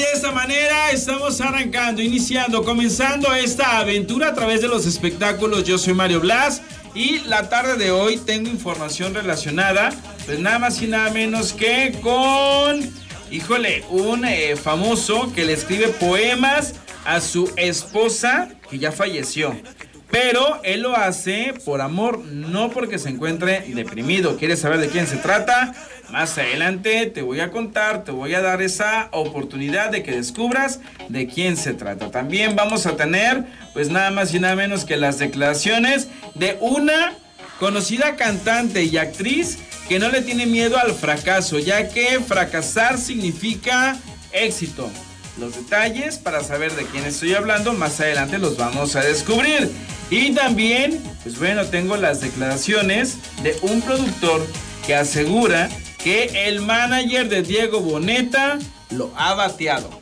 De esta manera estamos arrancando, iniciando, comenzando esta aventura a través de los espectáculos. Yo soy Mario Blas y la tarde de hoy tengo información relacionada, pues nada más y nada menos que con, híjole, un eh, famoso que le escribe poemas a su esposa que ya falleció. Pero él lo hace por amor, no porque se encuentre deprimido. ¿Quieres saber de quién se trata? Más adelante te voy a contar, te voy a dar esa oportunidad de que descubras de quién se trata. También vamos a tener, pues nada más y nada menos que las declaraciones de una conocida cantante y actriz que no le tiene miedo al fracaso, ya que fracasar significa éxito. Los detalles para saber de quién estoy hablando más adelante los vamos a descubrir. Y también, pues bueno, tengo las declaraciones de un productor que asegura que el manager de Diego Boneta lo ha bateado.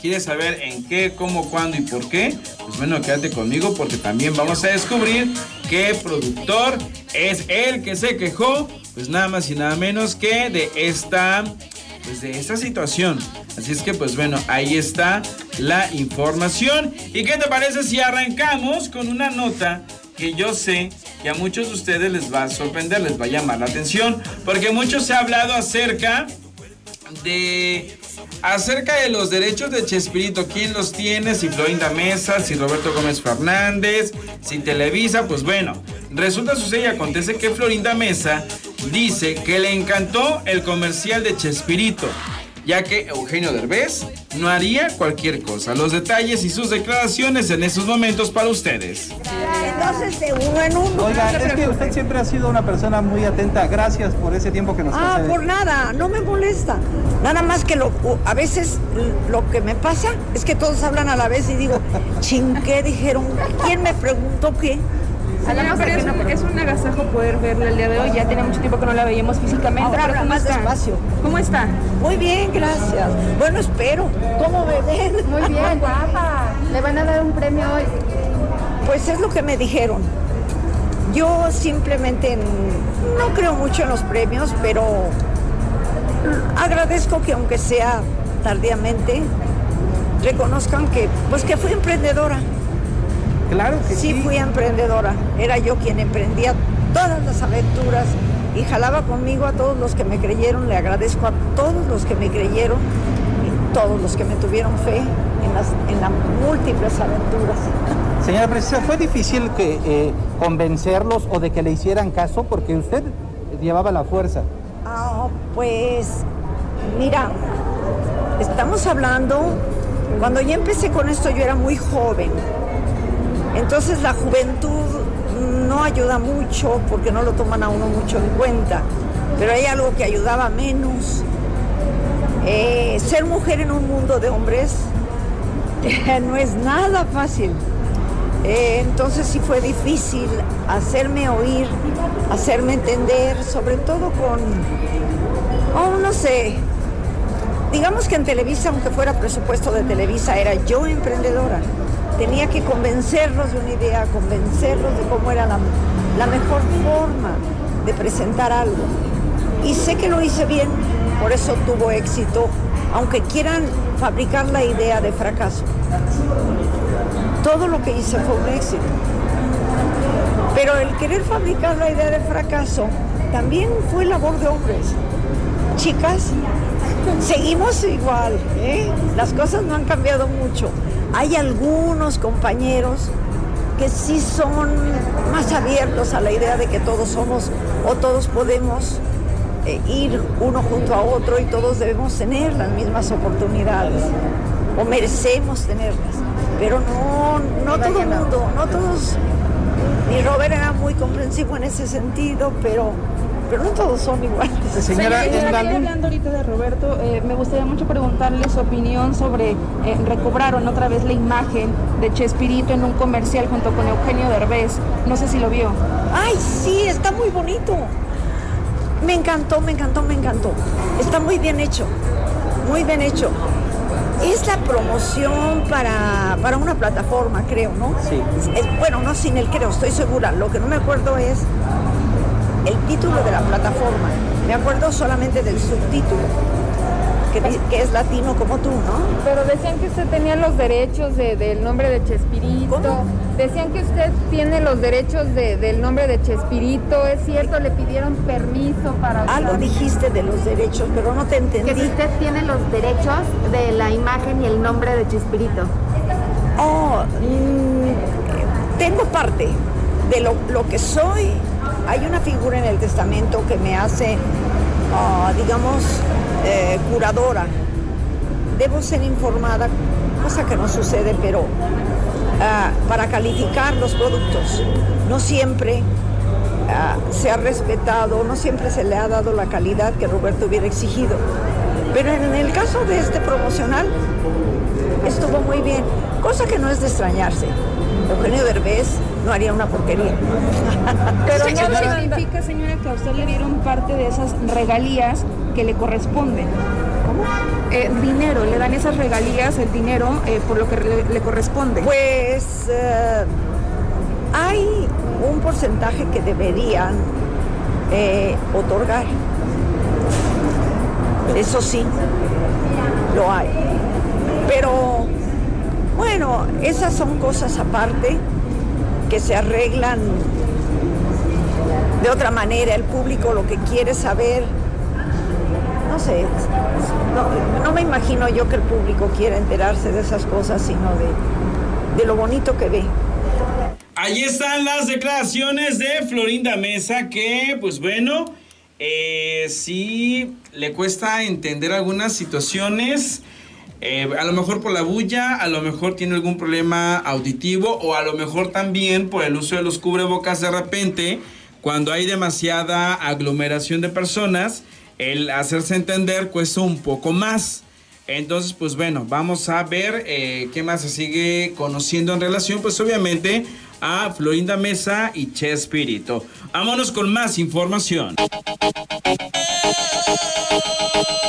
¿Quieres saber en qué, cómo, cuándo y por qué? Pues bueno, quédate conmigo porque también vamos a descubrir qué productor es el que se quejó, pues nada más y nada menos que de esta, pues de esta situación. Así es que pues bueno, ahí está la información. ¿Y qué te parece si arrancamos con una nota que yo sé que a muchos de ustedes les va a sorprender, les va a llamar la atención, porque mucho se ha hablado acerca de acerca de los derechos de Chespirito, quién los tiene, si Florinda Mesa, si Roberto Gómez Fernández, si Televisa, pues bueno, resulta sucede y acontece que Florinda Mesa dice que le encantó el comercial de Chespirito ya que Eugenio Derbez no haría cualquier cosa. Los detalles y sus declaraciones en estos momentos para ustedes. Entonces de uno en uno. Oiga, es que usted siempre ha sido una persona muy atenta. Gracias por ese tiempo que nos Ah, concede. por nada, no me molesta. Nada más que lo, a veces lo que me pasa es que todos hablan a la vez y digo, chin, ¿qué dijeron? ¿Quién me preguntó qué? Señora, pero es, un, es un agasajo poder verla el día de hoy. Ya tiene mucho tiempo que no la veíamos físicamente. Ahora pero ¿cómo más está? despacio. ¿Cómo está? Muy bien, gracias. Bueno, espero. ¿Cómo me ven? Muy bien, guapa. Le van a dar un premio hoy. Pues es lo que me dijeron. Yo simplemente no creo mucho en los premios, pero agradezco que aunque sea tardíamente, reconozcan que, pues que fui emprendedora. Claro que sí. Sí fui emprendedora. Era yo quien emprendía todas las aventuras y jalaba conmigo a todos los que me creyeron. Le agradezco a todos los que me creyeron y todos los que me tuvieron fe en las, en las múltiples aventuras. Señora Precisa, ¿fue difícil que, eh, convencerlos o de que le hicieran caso? Porque usted llevaba la fuerza. Ah, pues mira, estamos hablando, cuando yo empecé con esto yo era muy joven, entonces la juventud no ayuda mucho porque no lo toman a uno mucho en cuenta, pero hay algo que ayudaba menos. Eh, ser mujer en un mundo de hombres no es nada fácil. Eh, entonces sí fue difícil hacerme oír, hacerme entender, sobre todo con, oh, no sé, digamos que en Televisa, aunque fuera presupuesto de Televisa, era yo emprendedora. Tenía que convencerlos de una idea, convencerlos de cómo era la, mejor forma de presentar algo. Y sé que lo hice bien, por eso tuvo éxito, aunque quieran fabricar la idea de fracaso. Todo lo que hice fue un éxito. Pero el querer fabricar la idea de fracaso también fue labor de hombres. Chicas, seguimos igual, ¿eh? las cosas no han cambiado mucho. Hay algunos compañeros que sí son más abiertos a la idea de que todos somos o todos podemos eh, ir uno junto a otro y todos debemos tener las mismas oportunidades o merecemos tenerlas. Pero no, no todo el mundo, no todos. Mi Robert era muy comprensivo en ese sentido, pero, pero no todos son iguales. Señora, en la Señora, línea- hablando ahorita de Roberto, eh, me gustaría mucho preguntarle su opinión sobre, eh, recobraron otra vez la imagen de Chespirito en un comercial junto con Eugenio Derbez. No sé si lo vio. Ay, sí, está muy bonito. Me encantó, me encantó, me encantó. Está muy bien hecho, muy bien hecho. Es la promoción para, para una plataforma, creo, ¿no? Sí. Es- bueno, no sin el creo, estoy segura. Lo que no me acuerdo es el título de la plataforma. Me acuerdo solamente del subtítulo, que es latino como tú, ¿no? Pero decían que usted tenía los derechos de- del nombre de Chespirito. ¿Cómo? Decían que usted tiene los derechos de- del nombre de Chespirito. ¿Es cierto? ¿Le pidieron permiso para Algo usar? dijiste de los derechos, pero no te entendí. Que si usted tiene los derechos de la imagen y el nombre de Chespirito. Oh, mm, tengo parte de lo, lo que soy. Hay una figura en el testamento que me hace, ah, digamos, eh, curadora. Debo ser informada, cosa que no sucede, pero ah, para calificar los productos. No siempre ah, se ha respetado, no siempre se le ha dado la calidad que Roberto hubiera exigido. Pero en el caso de este promocional, estuvo muy bien, cosa que no es de extrañarse. Eugenio Derbez no haría una porquería. Pero Sí, no señora. significa, señora, que a usted le dieron parte de esas regalías que le corresponden. ¿Cómo? Eh, dinero, le dan esas regalías, el dinero, eh, por lo que le, le corresponde. Pues eh, hay un porcentaje que deberían eh, otorgar. Eso sí, lo hay. Pero bueno, esas son cosas aparte que se arreglan de otra manera. El público lo que quiere saber, no sé, no, me imagino yo que el público quiera enterarse de esas cosas, sino de, de lo bonito que ve. Ahí están las declaraciones de Florinda Mesa que, pues bueno, eh, sí le cuesta entender algunas situaciones. Eh, a lo mejor por la bulla, a lo mejor tiene algún problema auditivo o a lo mejor también por el uso de los cubrebocas de repente, cuando hay demasiada aglomeración de personas, el hacerse entender cuesta un poco más. Entonces, pues bueno, vamos a ver eh, qué más se sigue conociendo en relación, pues obviamente a Florinda Mesa y Chespirito. Vámonos con más información.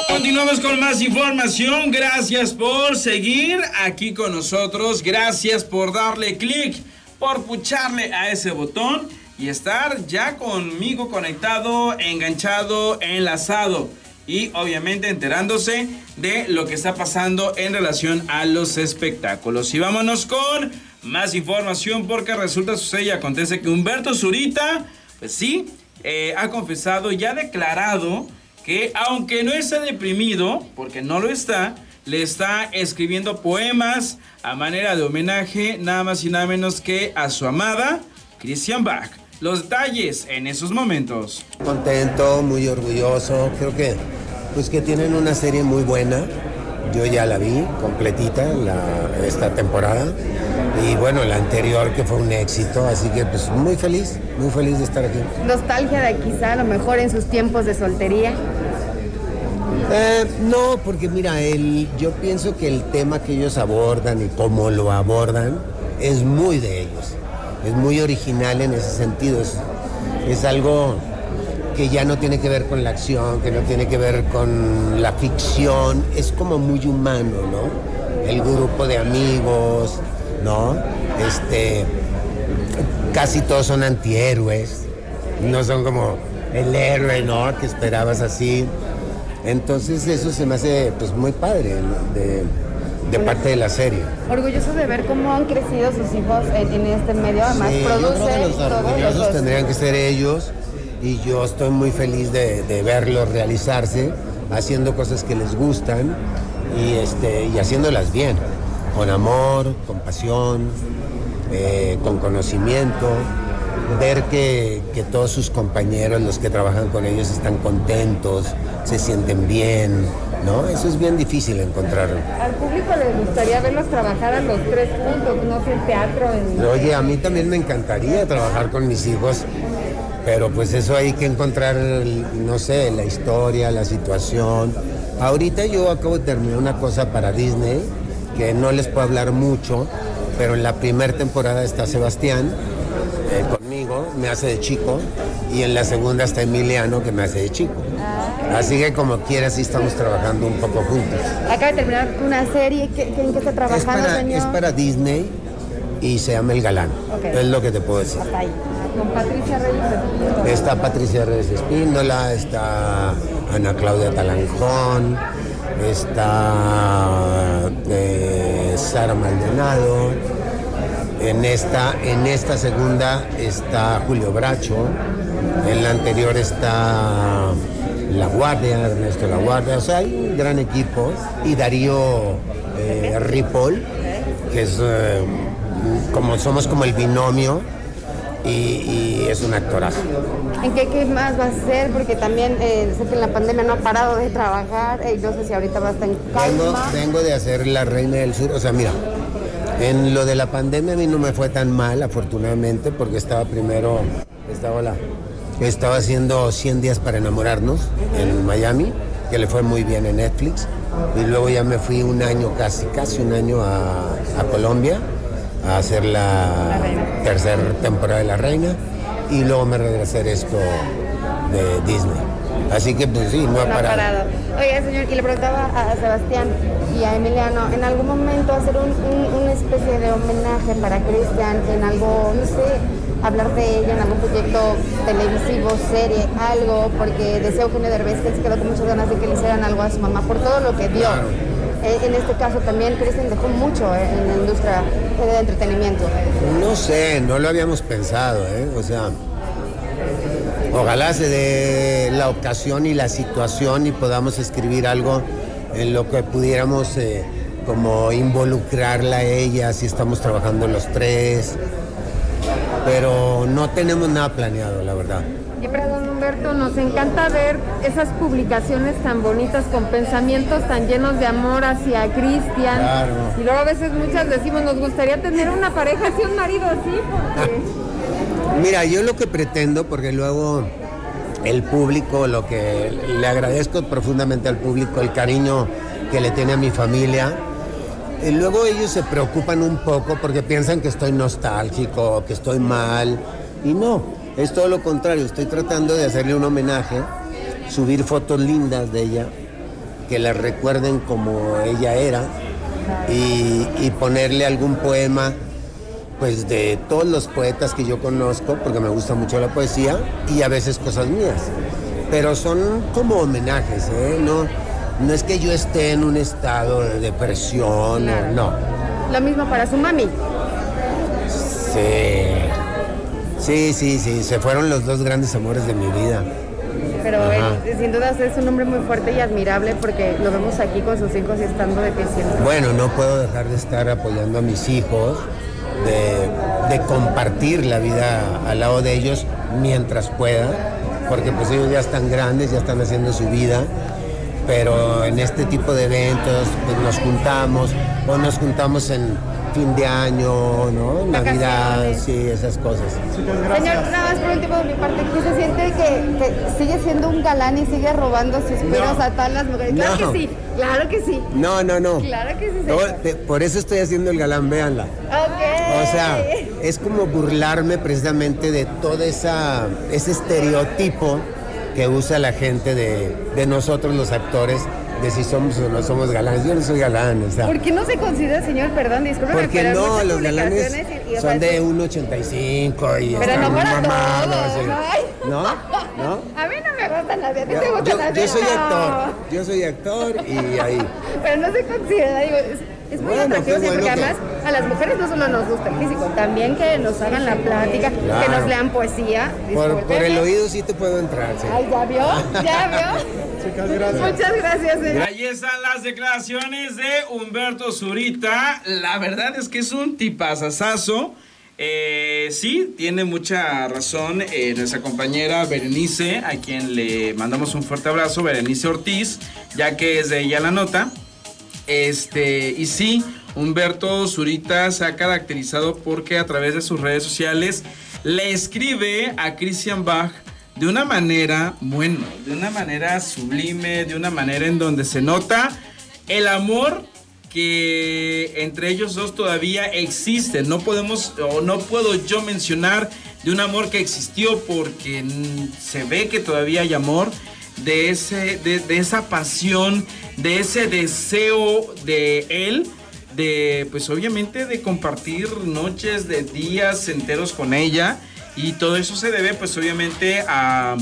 Continuamos con más información. Gracias por seguir aquí con nosotros. Gracias por darle clic, por pucharle a ese botón y estar ya conmigo conectado, enganchado, enlazado y obviamente enterándose de lo que está pasando en relación a los espectáculos. Y vámonos con más información porque resulta, sucede y acontece que Humberto Zurita, pues sí, eh, ha confesado y ha declarado que aunque no está deprimido, porque no lo está, le está escribiendo poemas a manera de homenaje nada más y nada menos que a su amada Christian Bach. Los detalles en esos momentos. Contento, muy orgulloso. Creo que, pues que tienen una serie muy buena. Yo ya la vi completita la- esta temporada. Y bueno, la anterior que fue un éxito. Así que pues muy feliz, muy feliz de estar aquí. Nostalgia de quizá a lo mejor en sus tiempos de soltería. Eh, no, porque mira, el, yo pienso que el tema que ellos abordan y cómo lo abordan es muy de ellos. Es muy original en ese sentido. Es, es algo que ya no tiene que ver con la acción, que no tiene que ver con la ficción. Es como muy humano, ¿no? El grupo de amigos, ¿no? Este, casi todos son antihéroes. No son como el héroe, ¿no? Que esperabas así. Entonces eso se me hace pues muy padre ¿no? de, de parte de la serie. Orgulloso de ver cómo han crecido sus hijos en, en este medio. Además, Sí, yo creo que produce los todos los orgullosos dos. tendrían que ser ellos y yo estoy muy feliz de, de verlos realizarse, haciendo cosas que les gustan y, este, y haciéndolas bien, con amor, con pasión, eh, con conocimiento, ver que, que todos sus compañeros, los que trabajan con ellos, están contentos, se sienten bien, ¿no? Eso es bien difícil encontrarlo. Al público le gustaría verlos trabajar a los tres puntos, no sé, en teatro, en... Oye, a mí también me encantaría trabajar con mis hijos, pero pues eso hay que encontrar, no sé, la historia, la situación. Ahorita yo acabo de terminar una cosa para Disney, que no les puedo hablar mucho, pero en la primera temporada está Sebastián eh, conmigo, me hace de chico, y en la segunda está Emiliano, que me hace de chico. Así que como quiera, sí estamos trabajando un poco juntos. Acaba de terminar una serie. ¿qué- ¿En qué está Es trabajando, para, señor? es para Disney y se llama El Galán. Es lo que te puedo decir. Hasta ahí. Con Patricia Reyes Espino. Está Patricia Reyes Espíndola, está Ana Claudia Talanjón, está eh, Sara Maldonado, en esta, en esta segunda está Julio Bracho, en la anterior está La Guardia, Ernesto La Guardia, o sea, hay un gran equipo, y Darío eh, Ripoll, que es eh, como somos como el binomio, y, y es un actorazo. ¿En qué, qué más va a hacer? Porque también eh, sé que en la pandemia no ha parado de trabajar. eh, no sé si ahorita va a estar en Vengo, calma. vengo de hacer La Reina del Sur, o sea, mira, en lo de la pandemia a mí no me fue tan mal, afortunadamente, porque estaba primero, estaba, la, estaba haciendo 100 días para enamorarnos en Miami, que le fue muy bien en Netflix, y luego ya me fui un año, casi, casi un año a, a Colombia a hacer la, tercera temporada de La Reina, y luego me regresé a esto de Disney. Así que pues sí, no ha parado. parado. Oiga, señor, y le preguntaba a Sebastián y a Emiliano, ¿en algún momento hacer un- un- una especie de homenaje para Cristian en algo, no sé, hablar de ella en algún proyecto televisivo, serie, algo? Porque decía Eugenio Derbez que se quedó con muchas ganas de que le hicieran algo a su mamá por todo lo que dio. Eh, en este caso también Cristian dejó mucho eh, en la industria eh, de entretenimiento. No sé, no lo habíamos pensado, ¿eh? O sea, ojalá se dé la ocasión y la situación y podamos escribir algo en lo que pudiéramos eh, como involucrarla a ella, si estamos trabajando los tres. Pero no tenemos nada planeado, la verdad. Y nos encanta ver esas publicaciones tan bonitas con pensamientos tan llenos de amor hacia Cristian. Claro. Y luego a veces muchas decimos, nos gustaría tener una pareja así, un marido así, porque... Mira, yo lo que pretendo, porque luego el público, lo que le agradezco profundamente al público, el cariño que le tiene a mi familia, y luego ellos se preocupan un poco porque piensan que estoy nostálgico, que estoy mal, y no, es todo lo contrario, estoy tratando de hacerle un homenaje, subir fotos lindas de ella, que la recuerden como ella era, y, y ponerle algún poema pues de todos los poetas que yo conozco, porque me gusta mucho la poesía, y a veces cosas mías. Pero son como homenajes, ¿eh? No, no es que yo esté en un estado de depresión, o- no. Lo mismo para su mami. Sí. Sí, sí, sí, se fueron los dos grandes amores de mi vida. Pero él, sin duda es un hombre muy fuerte y admirable porque lo vemos aquí con sus hijos y estando de pie siempre. Bueno, no puedo dejar de estar apoyando a mis hijos, de, de compartir la vida al lado de ellos mientras pueda, porque pues ellos ya están grandes, ya están haciendo su vida, pero en este tipo de eventos pues nos juntamos o nos juntamos en fin de año, ¿no? Navidad, sí, esas cosas. Señor, nada más por último de mi parte, ¿qué se siente que, que sigue siendo un galán y sigue robando suspiros No. a todas las mujeres? Claro No. que sí, claro que sí. No, no, no. Claro que sí, No, señor. te- por eso estoy haciendo el galán, véanla. Ok. O sea, es como burlarme precisamente de todo esa, ese estereotipo que usa la gente de, de nosotros los actores, de si somos o no somos galanes. Yo no soy galán, o sea. ¿Por qué no se considera, señor, perdón, discúlpeme, Porque pero no, los galanes y- o son sea, de 1,85 y Pero no para mamados, todos, y-. ¿No? ¿No? A mí no me gusta nadie, a ti Yo, te gusta yo- yo soy No. actor, yo soy actor y ahí. Pero no se considera, digo, es, es muy Bueno, atractivo, porque bueno que- además a las mujeres no solo nos gusta el físico, también que nos hagan la plática, que nos lean poesía. Por, por el oído sí te puedo entrar, sí. Ay, ¿ya vio? ¿Ya vio? Muchas gracias, señor. Ahí están las declaraciones de Humberto Zurita. La verdad es que es un tipazazazo. Eh, sí, tiene mucha razón eh, nuestra compañera Berenice, a quien le mandamos un fuerte abrazo, Berenice Ortiz, ya que es de ella la nota. Este, y sí, Humberto Zurita se ha caracterizado porque a través de sus redes sociales le escribe a Christian Bach de una manera, bueno, de una manera sublime, de una manera en donde se nota el amor que entre ellos dos todavía existe. No podemos o no puedo yo mencionar de un amor que existió porque se ve que todavía hay amor de ese de, de esa pasión, de ese deseo de él de pues obviamente de compartir noches, de días enteros con ella y todo eso se debe pues obviamente a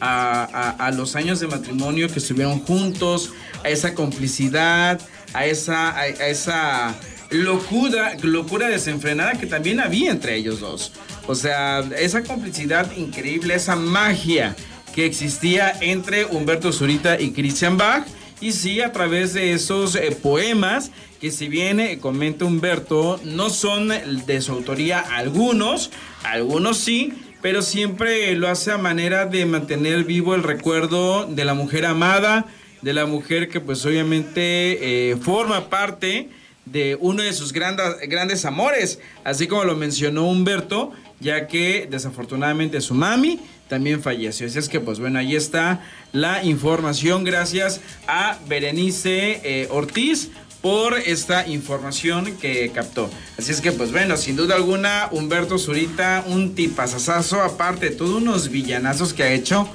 a, los años de matrimonio que estuvieron juntos, a esa complicidad, a esa, esa locura, locura desenfrenada que también había entre ellos dos. O sea, esa complicidad increíble, esa magia que existía entre Humberto Zurita y Christian Bach. Y sí, a través de esos eh, poemas que si bien comenta Humberto, no son de su autoría algunos, algunos sí, pero siempre lo hace a manera de mantener vivo el recuerdo de la mujer amada, de la mujer que pues obviamente eh, forma parte de uno de sus grandes, grandes amores, así como lo mencionó Humberto, ya que desafortunadamente su mami también falleció. Así es que pues bueno, ahí está la información gracias a Berenice eh, Ortiz por esta información que captó. Así es que, pues bueno, sin duda alguna, Humberto Zurita, un tipazazazo, aparte de todos unos villanazos que ha hecho,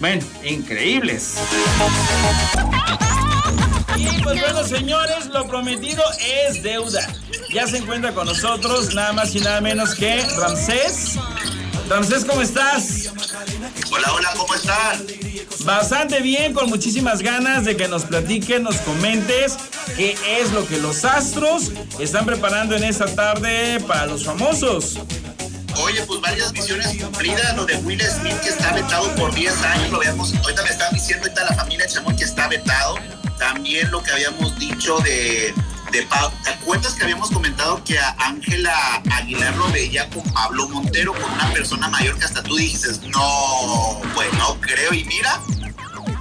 bueno, increíbles. Y pues bueno, señores, lo prometido es deuda. Ya se encuentra con nosotros nada más y nada menos que Ramsés. Ramsés, ¿cómo estás? Hola, hola, ¿cómo estás? Bastante bien, con muchísimas ganas de que nos platiques, nos comentes qué es lo que los astros están preparando en esta tarde para los famosos. Oye, pues varias visiones cumplidas, lo de Will Smith que está vetado por 10 años, lo veamos, ahorita me están diciendo ahorita la familia Chamoy que está vetado, también lo que habíamos dicho de de ¿Te acuerdas que habíamos comentado que a Ángela Aguilar lo veía con Pablo Montero, con una persona mayor que hasta tú dices, no, pues no creo, y mira.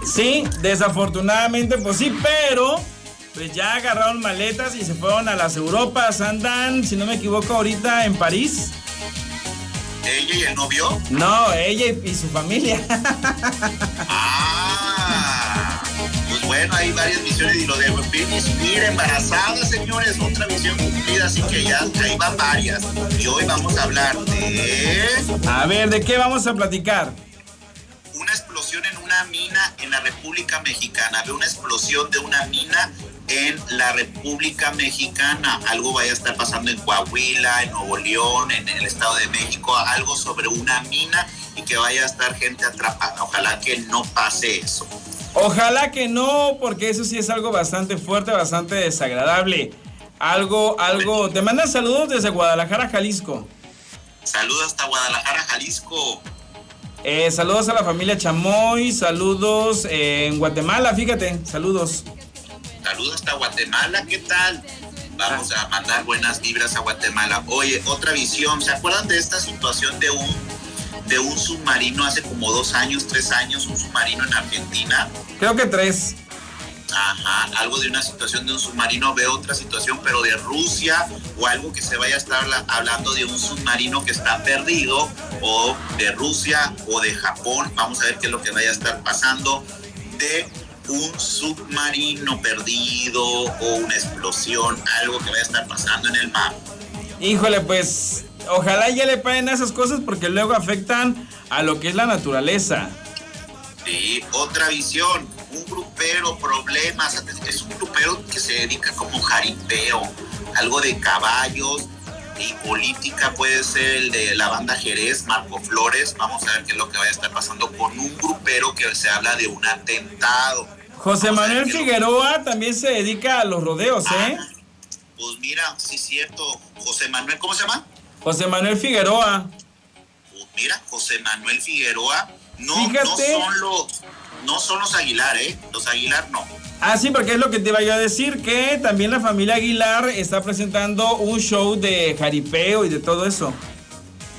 Sí, desafortunadamente, pues sí, pero pues ya agarraron maletas y se fueron a las Europas. Andan, si no me equivoco, ahorita en París. ¿Ella y el novio? No, ella y, su familia. ah bueno, hay varias misiones y lo de Britney embarazada, señores, otra misión cumplida, así que ya ahí van varias. Y hoy vamos a hablar de... A ver, ¿de qué vamos a platicar? Una explosión en una mina en la República Mexicana. Ve una explosión de una mina en la República Mexicana. Algo vaya a estar pasando en Coahuila, en Nuevo León, en el Estado de México, algo sobre una mina y que vaya a estar gente atrapada. Ojalá que no pase eso. Ojalá que no, porque eso sí es algo bastante fuerte, bastante desagradable. Algo, algo. Te mandan saludos desde Guadalajara, Jalisco. Saludos hasta Guadalajara, Jalisco. Eh, saludos a la familia Chamoy, saludos eh, en Guatemala, fíjate, saludos. Saludos hasta Guatemala, ¿qué tal? Vamos a mandar buenas vibras a Guatemala. Oye, otra visión, ¿se acuerdan de esta situación de un de un submarino hace como dos años, tres años, un submarino en Argentina. Creo que tres. Ajá, algo de una situación de un submarino, veo otra situación, pero de Rusia o algo que se vaya a estar hablando de un submarino que está perdido o de Rusia o de Japón. Vamos a ver qué es lo que vaya a estar pasando de un submarino perdido o una explosión, algo que vaya a estar pasando en el mar. Híjole, pues ojalá ya le paguen esas cosas porque luego afectan a lo que es la naturaleza. Sí, otra visión, un grupero, problemas, es un grupero que se dedica como jaripeo, algo de caballos y política puede ser el de la banda Jerez, Marco Flores, vamos a ver qué es lo que vaya a estar pasando con un grupero que se habla de un atentado. José Manuel Figueroa también se dedica a los rodeos, ¿eh? Ah, pues mira, sí es cierto, José Manuel, ¿cómo se llama? José Manuel Figueroa. mira, José Manuel Figueroa. No, no son los, no son los Aguilar, ¿eh? Los Aguilar no. Ah, sí, porque es lo que te iba yo a decir, que también la familia Aguilar está presentando un show de jaripeo y de todo eso.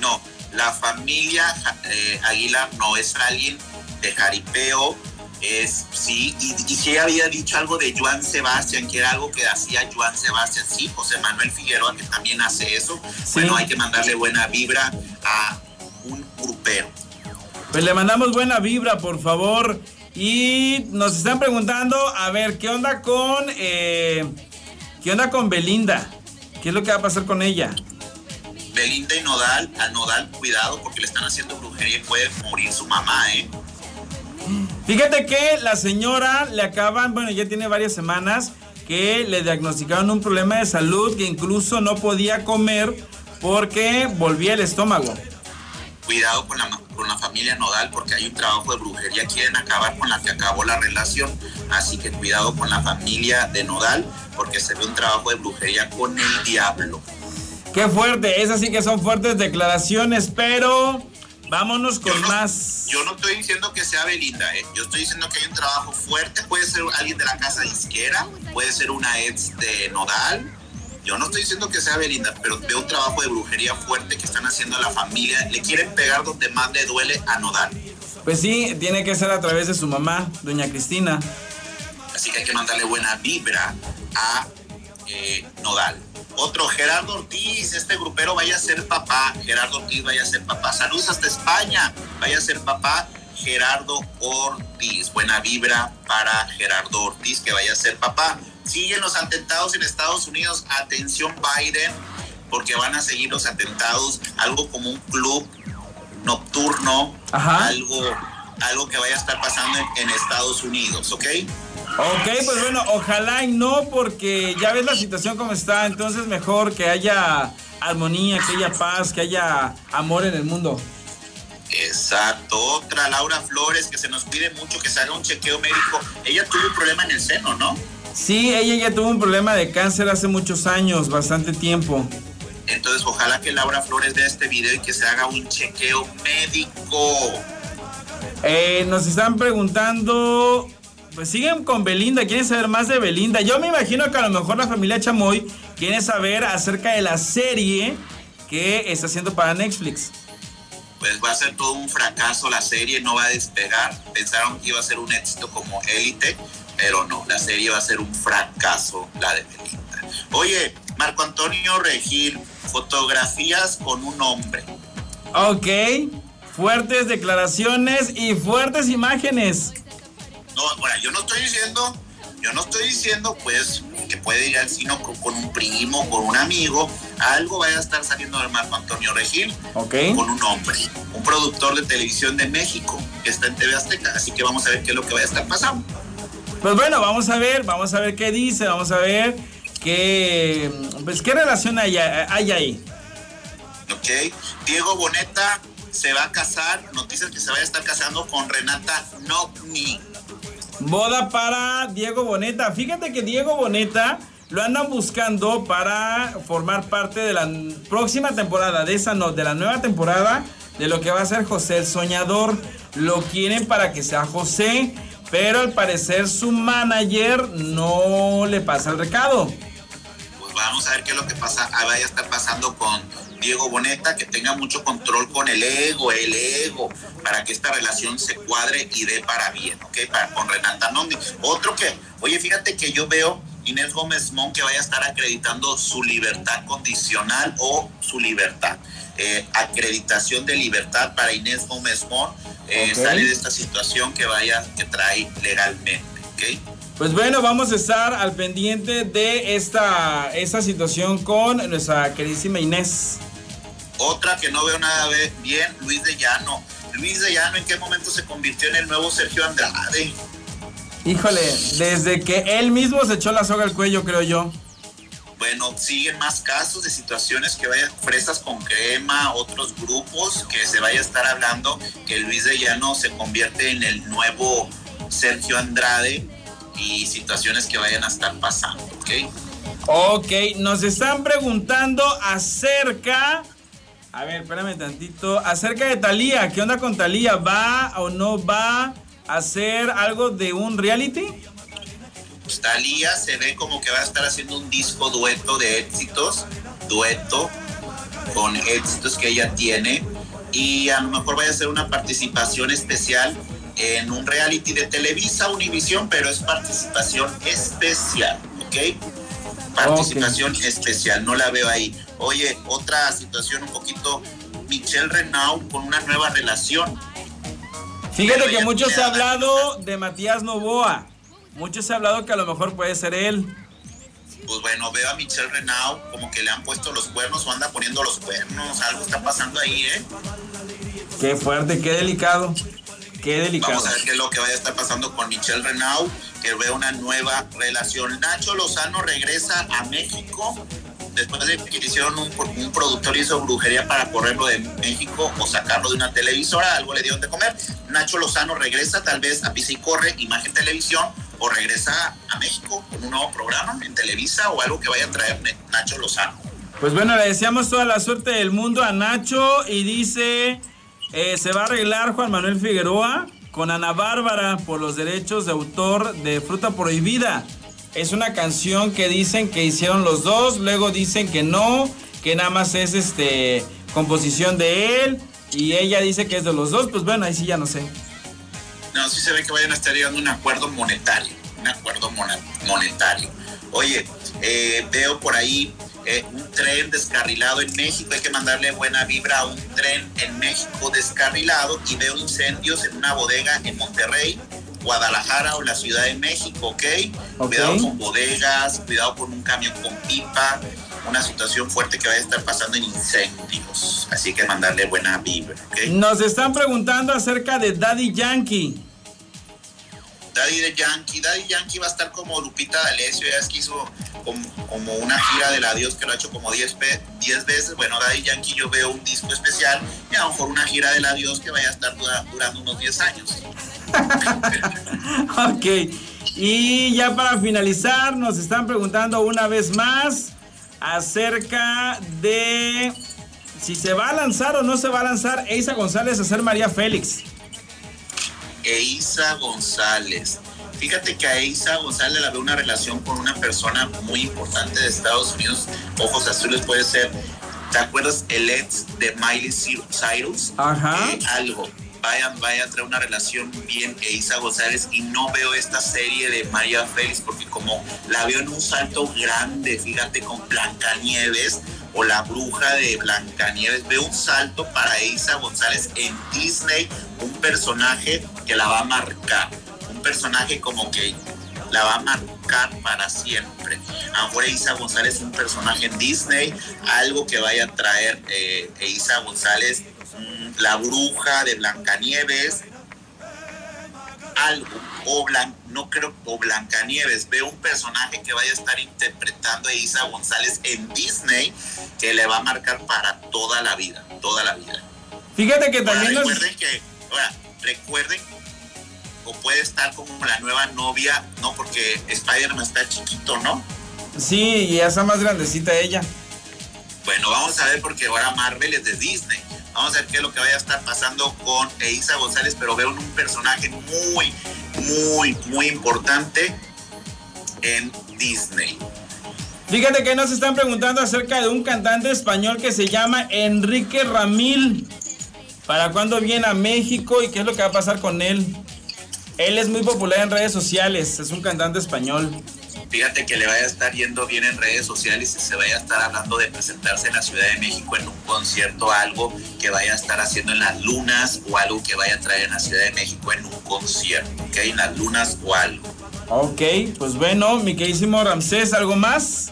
No, la familia eh, Aguilar no es alguien de jaripeo, es, sí, y, y si había dicho algo de Joan Sebastián, que era algo que hacía Joan Sebastián, sí, José Manuel Figueroa, que también hace eso. Bueno, hay que mandarle buena vibra a un grupero. Pues le mandamos buena vibra, por favor. Y nos están preguntando, a ver, ¿qué onda con, eh, qué onda con Belinda? ¿Qué es lo que va a pasar con ella? Belinda y Nodal, al Nodal, cuidado porque le están haciendo brujería y puede morir su mamá, ¿eh? Fíjate que la señora le acaban, bueno, ya tiene varias semanas que le diagnosticaron un problema de salud que incluso no podía comer porque volvía el estómago. Cuidado con la, con la familia Nodal porque hay un trabajo de brujería, quieren acabar con la que acabó la relación, así que cuidado con la familia de Nodal porque se ve un trabajo de brujería con el diablo. Qué fuerte, esas sí que son fuertes declaraciones, pero vámonos con más. Yo no estoy diciendo que sea Belinda, ¿eh? yo estoy diciendo que hay un trabajo fuerte, puede ser alguien de la casa izquierda, puede ser una ex de Nodal, yo no estoy diciendo que sea Belinda, pero veo un trabajo de brujería fuerte que están haciendo a la familia. Le quieren pegar donde más le duele a Nodal. Pues sí, tiene que ser a través de su mamá, doña Cristina. Así que hay que mandarle buena vibra a eh, Nodal. Otro, Gerardo Ortiz, este grupero vaya a ser papá. Gerardo Ortiz vaya a ser papá. Saludos hasta España, vaya a ser papá. Gerardo Ortiz, buena vibra para Gerardo Ortiz que vaya a ser papá. Siguen los atentados en Estados Unidos. Atención Biden, porque van a seguir los atentados. Algo como un club nocturno. Algo, algo que vaya a estar pasando en, Estados Unidos, ¿ok? Ok, pues bueno, ojalá y no, porque ya ves la situación como está, entonces mejor que haya armonía, que haya paz, que haya amor en el mundo. Exacto, otra, Laura Flores, que se nos cuide mucho, que se haga un chequeo médico. Ella tuvo un problema en el seno, ¿no? Sí, ella ya tuvo un problema de cáncer hace muchos años, bastante tiempo. Entonces, ojalá que Laura Flores vea este video y que se haga un chequeo médico. Eh, nos están preguntando, pues siguen con Belinda, quieren saber más de Belinda. Yo me imagino que a lo mejor la familia Chamoy quiere saber acerca de la serie que está haciendo para Netflix. Pues va a ser todo un fracaso la serie, no va a despegar. Pensaron que iba a ser un éxito como élite, pero no, la serie va a ser un fracaso, la de Belinda. Oye, Marco Antonio Regil, fotografías con un hombre. Ok, fuertes declaraciones y fuertes imágenes. No, bueno, yo no estoy diciendo, yo no estoy diciendo, pues, que puede ir al cine con, un primo, con un amigo, algo vaya a estar saliendo del Marco Antonio Regil okay. con un hombre, un productor de televisión de México que está en TV Azteca, así que vamos a ver qué es lo que vaya a estar pasando. Pues bueno, vamos a ver, vamos a ver qué dice, vamos a ver qué, pues qué relación hay, ahí. Ok, Diego Boneta se va a casar, noticias que se vaya a estar casando con Renata Nogni. Boda para Diego Boneta. Fíjate que Diego Boneta lo andan buscando para formar parte de la próxima temporada, de esa no, de la nueva temporada de lo que va a ser José el Soñador. Lo quieren para que sea José pero al parecer su manager no le pasa el recado. Pues vamos a ver qué es lo que pasa, ah, vaya a estar pasando con Diego Boneta, que tenga mucho control con el ego, el ego, para que esta relación se cuadre y dé para bien, ¿ok? Para, con Renata Nondi. Otro que, oye, fíjate que yo veo Inés Gómez Mon que vaya a estar acreditando su libertad condicional o su libertad. Eh, acreditación de libertad para Inés Gómez Mon eh, sale de esta situación que vaya, que trae legalmente, ¿ok? Pues bueno, vamos a estar al pendiente de esta, esta situación con nuestra queridísima Inés. Otra que no veo nada bien, Luis de Llano. Luis de Llano, ¿en qué momento se convirtió en el nuevo Sergio Andrade? Híjole, desde que él mismo se echó la soga al cuello, creo yo bueno, siguen más casos de situaciones que vayan fresas con crema, otros grupos que se vaya a estar hablando que Luis de Llano se convierte en el nuevo Sergio Andrade y situaciones que vayan a estar pasando, ¿ok? Ok, nos están preguntando acerca, a ver, espérame tantito, acerca de Talía, ¿qué onda con Talía? ¿Va o no va a hacer algo de un reality? Talía se ve como que va a estar haciendo un disco dueto de éxitos, dueto con éxitos que ella tiene y a lo mejor vaya a hacer una participación especial en un reality de Televisa Univisión, pero es participación especial, ¿ok? Participación especial, no la veo ahí. Oye, otra situación un poquito, Michelle Renaud con una nueva relación. Fíjate que mucho se ha hablado de Matías Novoa. Mucho se ha hablado que a lo mejor puede ser él. Pues bueno, veo a Michelle Renaud como que le han puesto los cuernos o anda poniendo los cuernos. Algo está pasando ahí, ¿eh? Qué fuerte, qué delicado. Qué delicado. Vamos a ver qué es lo que vaya a estar pasando con Michelle Renaud, que veo una nueva relación. Nacho Lozano regresa a México. después de que hicieron un, un productor hizo brujería para correrlo de México o sacarlo de una televisora, algo le dieron de comer. Nacho Lozano regresa tal vez a Pisa y Corre, Imagen Televisión, o regresa a México con un nuevo programa en Televisa o algo que vaya a traer Nacho Lozano. Pues bueno, le deseamos toda la suerte del mundo a Nacho y dice, eh, se va a arreglar Juan Manuel Figueroa con Ana Bárbara por los derechos de autor de Fruta Prohibida. Es una canción que dicen que hicieron los dos, luego dicen que no, que nada más es este composición de él y ella dice que es de los dos, pues bueno, ahí sí ya no sé. No, sí se ve que vayan a estar llegando un acuerdo monetario, un acuerdo monetario. Oye, eh, veo por ahí eh, un tren descarrilado en México, hay que mandarle buena vibra a un tren en México descarrilado y veo incendios en una bodega en Monterrey, Guadalajara o la Ciudad de México, ¿ok? Cuidado con bodegas, cuidado con un camión con pipa, una situación fuerte que va a estar pasando en incendios. Así que mandarle buena vibra, ¿ok? Nos están preguntando acerca de Daddy Yankee. Daddy de Yankee, Daddy Yankee va a estar como Lupita D'Alessio, ya es que hizo como, una gira del adiós que lo ha hecho como 10 veces. Bueno, Daddy Yankee yo veo un disco especial y a lo mejor una gira del adiós que vaya a estar durando unos 10 años. ok, y ya para finalizar nos están preguntando una vez más acerca de si se va a lanzar o no se va a lanzar Eisa González a ser María Félix. Eisa González. Fíjate que a Eisa González la veo una relación con una persona muy importante de Estados Unidos. Ojos azules puede ser. ¿Te acuerdas el ex de Miley Cyrus? Ajá. Eh, algo. Vayan, vayan a traer una relación bien Eisa González y no veo esta serie de María Félix porque como la veo en un salto grande, fíjate, con Blancanieves o la bruja de Blancanieves. Veo un salto para Isa González en Disney, un personaje que la va a marcar, un personaje como que la va a marcar para siempre. Ahora Isa González un personaje en Disney, algo que vaya a traer eh, Isa González, mm, la bruja de Blancanieves, algo, o no creo, o Blancanieves, veo un personaje que vaya a estar interpretando a Isa González en Disney que le va a marcar para toda la vida, toda la vida. Fíjate que también recuerden que, ahora, recuerden, o puede estar como la nueva novia, no, porque Spider-Man está chiquito, ¿no? Sí, y ya está más grandecita ella. Bueno, vamos a ver porque ahora Marvel es de Disney. Vamos a ver qué es lo que vaya a estar pasando con Isa González, pero veo un personaje muy, muy, muy importante en Disney. Fíjate que nos están preguntando acerca de un cantante español que se llama Enrique Ramil. ¿Para cuándo viene a México y qué es lo que va a pasar con él? Él es muy popular en redes sociales, es un cantante español fíjate que le vaya a estar yendo bien en redes sociales y se vaya a estar hablando de presentarse en la Ciudad de México en un concierto, algo que vaya a estar haciendo en las lunas o algo que vaya a traer en la Ciudad de México en un concierto, ¿ok? En las lunas o algo. Ok, pues bueno, mi queridísimo Ramsés, ¿algo más?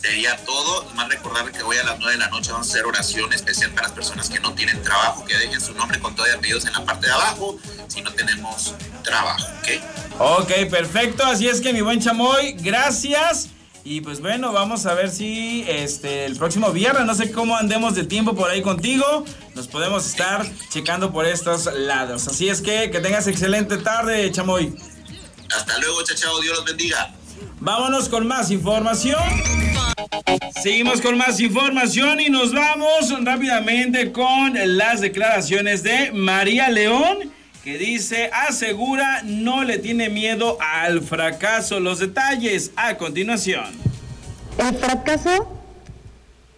Sería todo. Más recordarle que hoy a las 9 de la noche vamos a hacer oración especial para las personas que no tienen trabajo, que dejen su nombre con todo y apellidos en la parte de abajo si no tenemos trabajo, ¿ok? Ok, perfecto. Así es que mi buen chamoy, gracias. Y pues bueno, vamos a ver si este el próximo viernes, no sé cómo andemos de tiempo por ahí contigo, nos podemos estar checando por estos lados. Así es que que tengas excelente tarde, chamoy. Hasta luego, chao, chao, Dios los bendiga. Vámonos con más información. Seguimos con más información y nos vamos rápidamente con las declaraciones de María León, que dice, asegura, no le tiene miedo al fracaso. Los detalles a continuación. El fracaso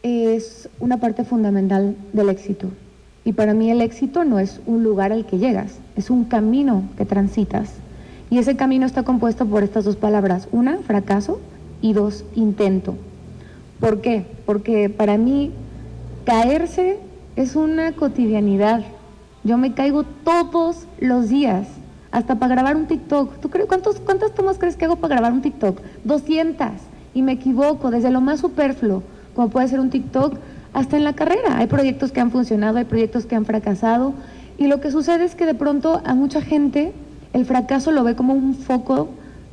es una parte fundamental del éxito. Y para mí el éxito no es un lugar al que llegas, es un camino que transitas. Y ese camino está compuesto por estas dos palabras. Una, fracaso, y dos, intento. ¿Por qué? Porque para mí caerse es una cotidianidad. Yo me caigo todos los días, hasta para grabar un TikTok. ¿Tú crees, cuántos, ¿Cuántas tomas crees que hago para grabar un TikTok? 200. Y me equivoco, desde lo más superfluo, como puede ser un TikTok, hasta en la carrera. Hay proyectos que han funcionado, hay proyectos que han fracasado. Y lo que sucede es que de pronto a mucha gente el fracaso lo ve como un foco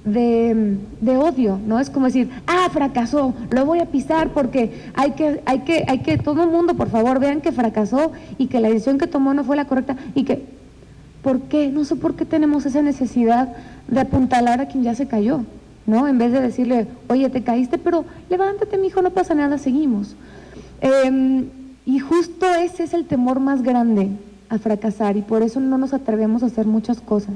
de, odio, ¿no? Es como decir, ah, fracasó, lo voy a pisar porque hay que, hay que, hay que, todo el mundo, por favor, vean que fracasó y que la decisión que tomó no fue la correcta y que, ¿por qué? No sé por qué tenemos esa necesidad de apuntalar a quien ya se cayó, ¿no? En vez de decirle, oye, te caíste, pero levántate, mi hijo, no pasa nada, seguimos. Em, y justo ese es el temor más grande a fracasar y por eso no nos atrevemos a hacer muchas cosas.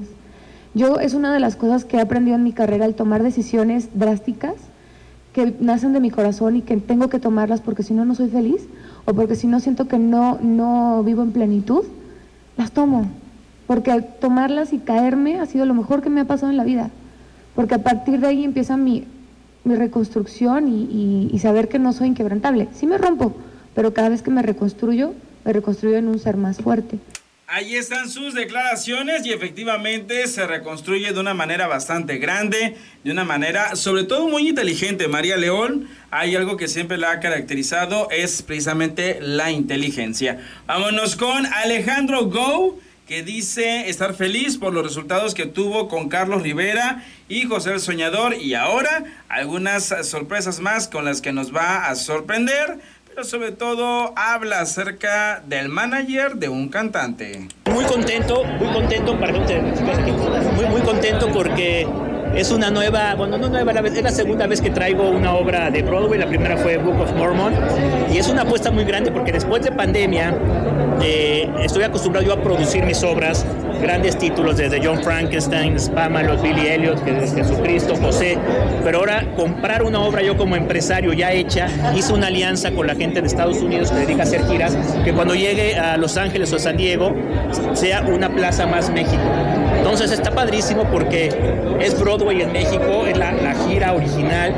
Yo es una de las cosas que he aprendido en mi carrera al tomar decisiones drásticas que nacen de mi corazón y que tengo que tomarlas porque si no no soy feliz o porque si no siento que no, no vivo en plenitud, las tomo. Porque tomarlas y caerme ha sido lo mejor que me ha pasado en la vida. Porque a partir de ahí empieza mi, mi reconstrucción y, y saber que no soy inquebrantable. Sí me rompo, pero cada vez que me reconstruyo, me reconstruyo en un ser más fuerte. Ahí están sus declaraciones y efectivamente se reconstruye de una manera bastante grande, de una manera sobre todo muy inteligente. María León, hay algo que siempre la ha caracterizado, es precisamente la inteligencia. Vámonos con Alejandro Go, que dice estar feliz por los resultados que tuvo con Carlos Rivera y José el Soñador y ahora algunas sorpresas más con las que nos va a sorprender pero sobre todo habla acerca del manager de un cantante. Muy contento, muy contento, muy, muy contento porque es una nueva, bueno, no nueva, es la segunda vez que traigo una obra de Broadway, la primera fue Book of Mormon, y es una apuesta muy grande porque después de pandemia eh, estoy acostumbrado yo a producir mis obras, grandes títulos desde John Frankenstein, Spamalot, Billy Elliot, que es Jesucristo, José, pero ahora comprar una obra yo como empresario ya hecha, hice una alianza con la gente de Estados Unidos que dedica a hacer giras, que cuando llegue a Los Ángeles o San Diego sea una plaza más México. Entonces está padrísimo porque es Broadway en México, es la gira original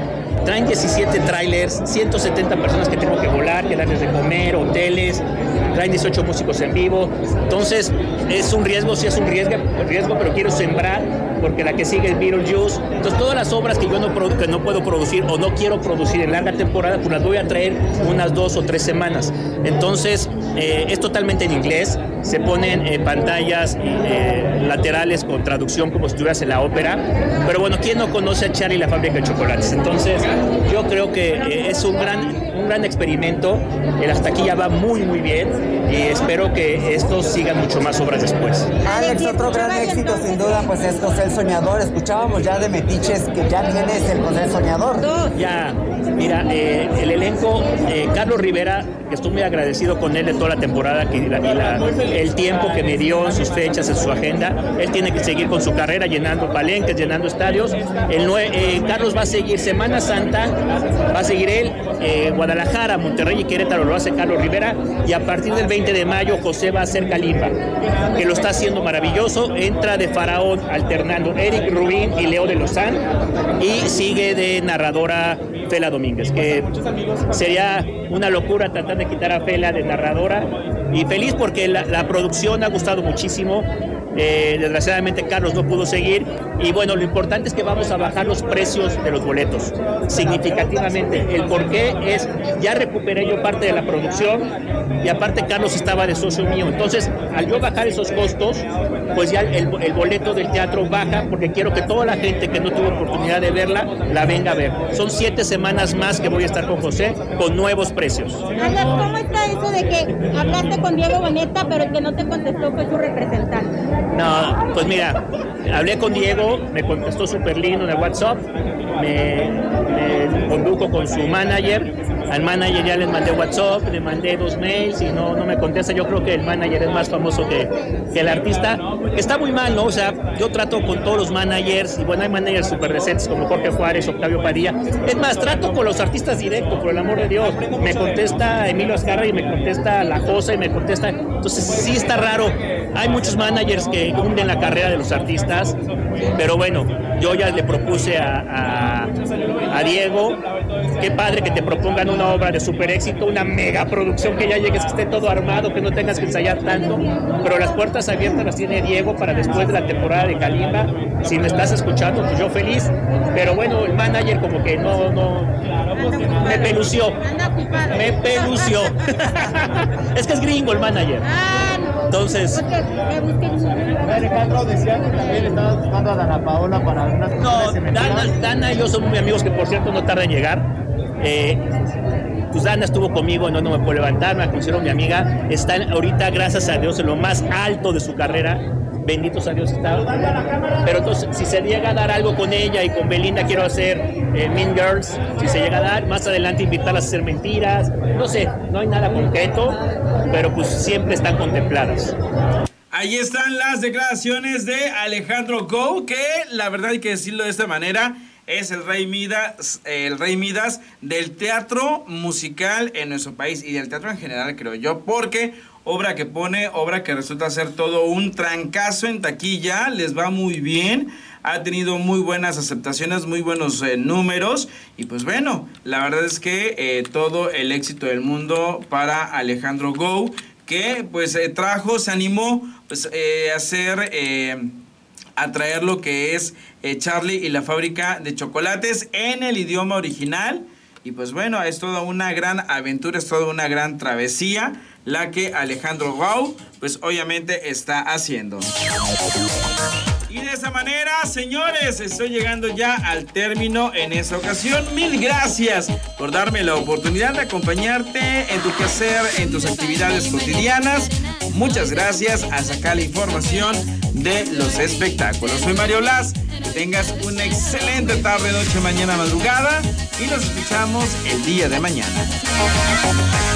traen 17 trailers, 170 personas que tengo que volar, que darles de comer, hoteles, traen 18 músicos en vivo. Entonces, es un riesgo, sí es un riesgo, riesgo pero quiero sembrar porque la que sigue es Beetlejuice. Entonces, todas las obras que yo no, que no puedo producir o no quiero producir en larga temporada, pues las voy a traer unas dos o tres semanas. Entonces, eh, es totalmente en inglés. Se ponen eh, pantallas eh, laterales con traducción como si estuvieras en la ópera. Pero bueno, ¿quién no conoce a Charlie la fábrica de chocolates? Entonces, yo creo que es un gran, un gran experimento. El hasta aquí ya va muy, muy bien y espero que esto siga mucho más obras después. Alex, otro gran éxito sin duda pues es José el Soñador. Escuchábamos ya de Metiches que ya tienes el José el Soñador. Ya, mira, eh, el elenco, eh, Carlos Rivera, que estoy muy agradecido con él de toda la temporada que, y el tiempo que me dio en sus fechas, en su agenda. Él tiene que seguir con su carrera llenando palenques, llenando estadios. El, eh, Carlos va a seguir Semana Santa, va a seguir él, Guadalajara, Monterrey y Querétaro lo hace Carlos Rivera y a partir del 20 de mayo José va a ser Califa, que lo está haciendo maravilloso. Entra de faraón alternando Eric Rubín y Leo de Lozán y sigue de narradora Fela Domínguez, que sería una locura tratar de quitar a Fela de narradora y feliz porque la producción ha gustado muchísimo eh, desgraciadamente Carlos no pudo seguir y bueno, lo importante es que vamos a bajar los precios de los boletos significativamente. El por qué es, ya recuperé yo parte de la producción y aparte Carlos estaba de socio mío. Entonces, al yo bajar esos costos, pues ya el, boleto del teatro baja porque quiero que toda la gente que no tuvo oportunidad de verla, la venga a ver. Son siete semanas más que voy a estar con José con nuevos precios. ¿cómo está eso de que hablaste con Diego Boneta, pero el que no te contestó fue su representante? No, pues mira, hablé con Diego, me contestó súper lindo en el WhatsApp, me, me, condujo con su manager, al manager ya les mandé WhatsApp, le mandé dos mails y no, no me contesta, yo creo que el manager es más famoso que, que el artista, está muy mal, ¿no? O sea, yo trato con todos los managers, y bueno, hay managers súper decentes como Jorge Juárez, Octavio Padilla, es más, trato con los artistas directos, por el amor de Dios, me contesta Emilio Azcarra y me contesta La Cosa y me contesta, entonces sí está raro, hay muchos managers que hunden la carrera de los artistas, pero bueno, yo ya le propuse a, a, Diego, qué padre que te propongan una obra de super éxito, una mega producción que ya llegues, que esté todo armado, que no tengas que ensayar tanto, pero las puertas abiertas las tiene Diego para después de la temporada de Kalimba. Si me estás escuchando, pues yo feliz, pero bueno, el manager como que no, no, me pelució, me pelució. es que es gringo el manager. Ah, Entonces, Alejandro decía que también estaba buscando a Dana Paola para unas no, Dana. Dana y yo somos muy amigos que por cierto no tarda en llegar. Eh, pues Dana estuvo conmigo, no, no me puedo levantar, me considero mi amiga. Está ahorita, gracias a Dios, en lo más alto de su carrera. Benditos a Dios está. Pero entonces, si se llega a dar algo con ella y con Belinda, quiero hacer eh, Mean Girls. Si se llega a dar, más adelante invitarlas a hacer mentiras. No sé, no hay nada concreto, pero pues siempre están contempladas. Ahí están las declaraciones de Alejandro Go, que la verdad hay que decirlo de esta manera, es el rey Midas, el rey Midas del teatro musical en nuestro país y del teatro en general, creo yo, porque obra que pone, obra que resulta ser todo un trancazo en taquilla, les va muy bien. Ha tenido muy buenas aceptaciones, muy buenos eh, números. Y pues bueno, la verdad es que eh, todo el éxito del mundo para Alejandro Go, que pues eh, trajo, se animó pues, a hacer, a traer lo que es eh, Charlie y la fábrica de chocolates en el idioma original. Y pues bueno, es toda una gran aventura, es toda una gran travesía la que Alejandro Gau pues obviamente está haciendo. Y de esa manera, señores, estoy llegando ya al término en esta ocasión. Mil gracias por darme la oportunidad de acompañarte en tu quehacer, en tus actividades cotidianas. Muchas gracias a sacar la información de los espectáculos. Soy Mario Blas. Que tengas una excelente tarde, noche, mañana, madrugada. Y nos escuchamos el día de mañana.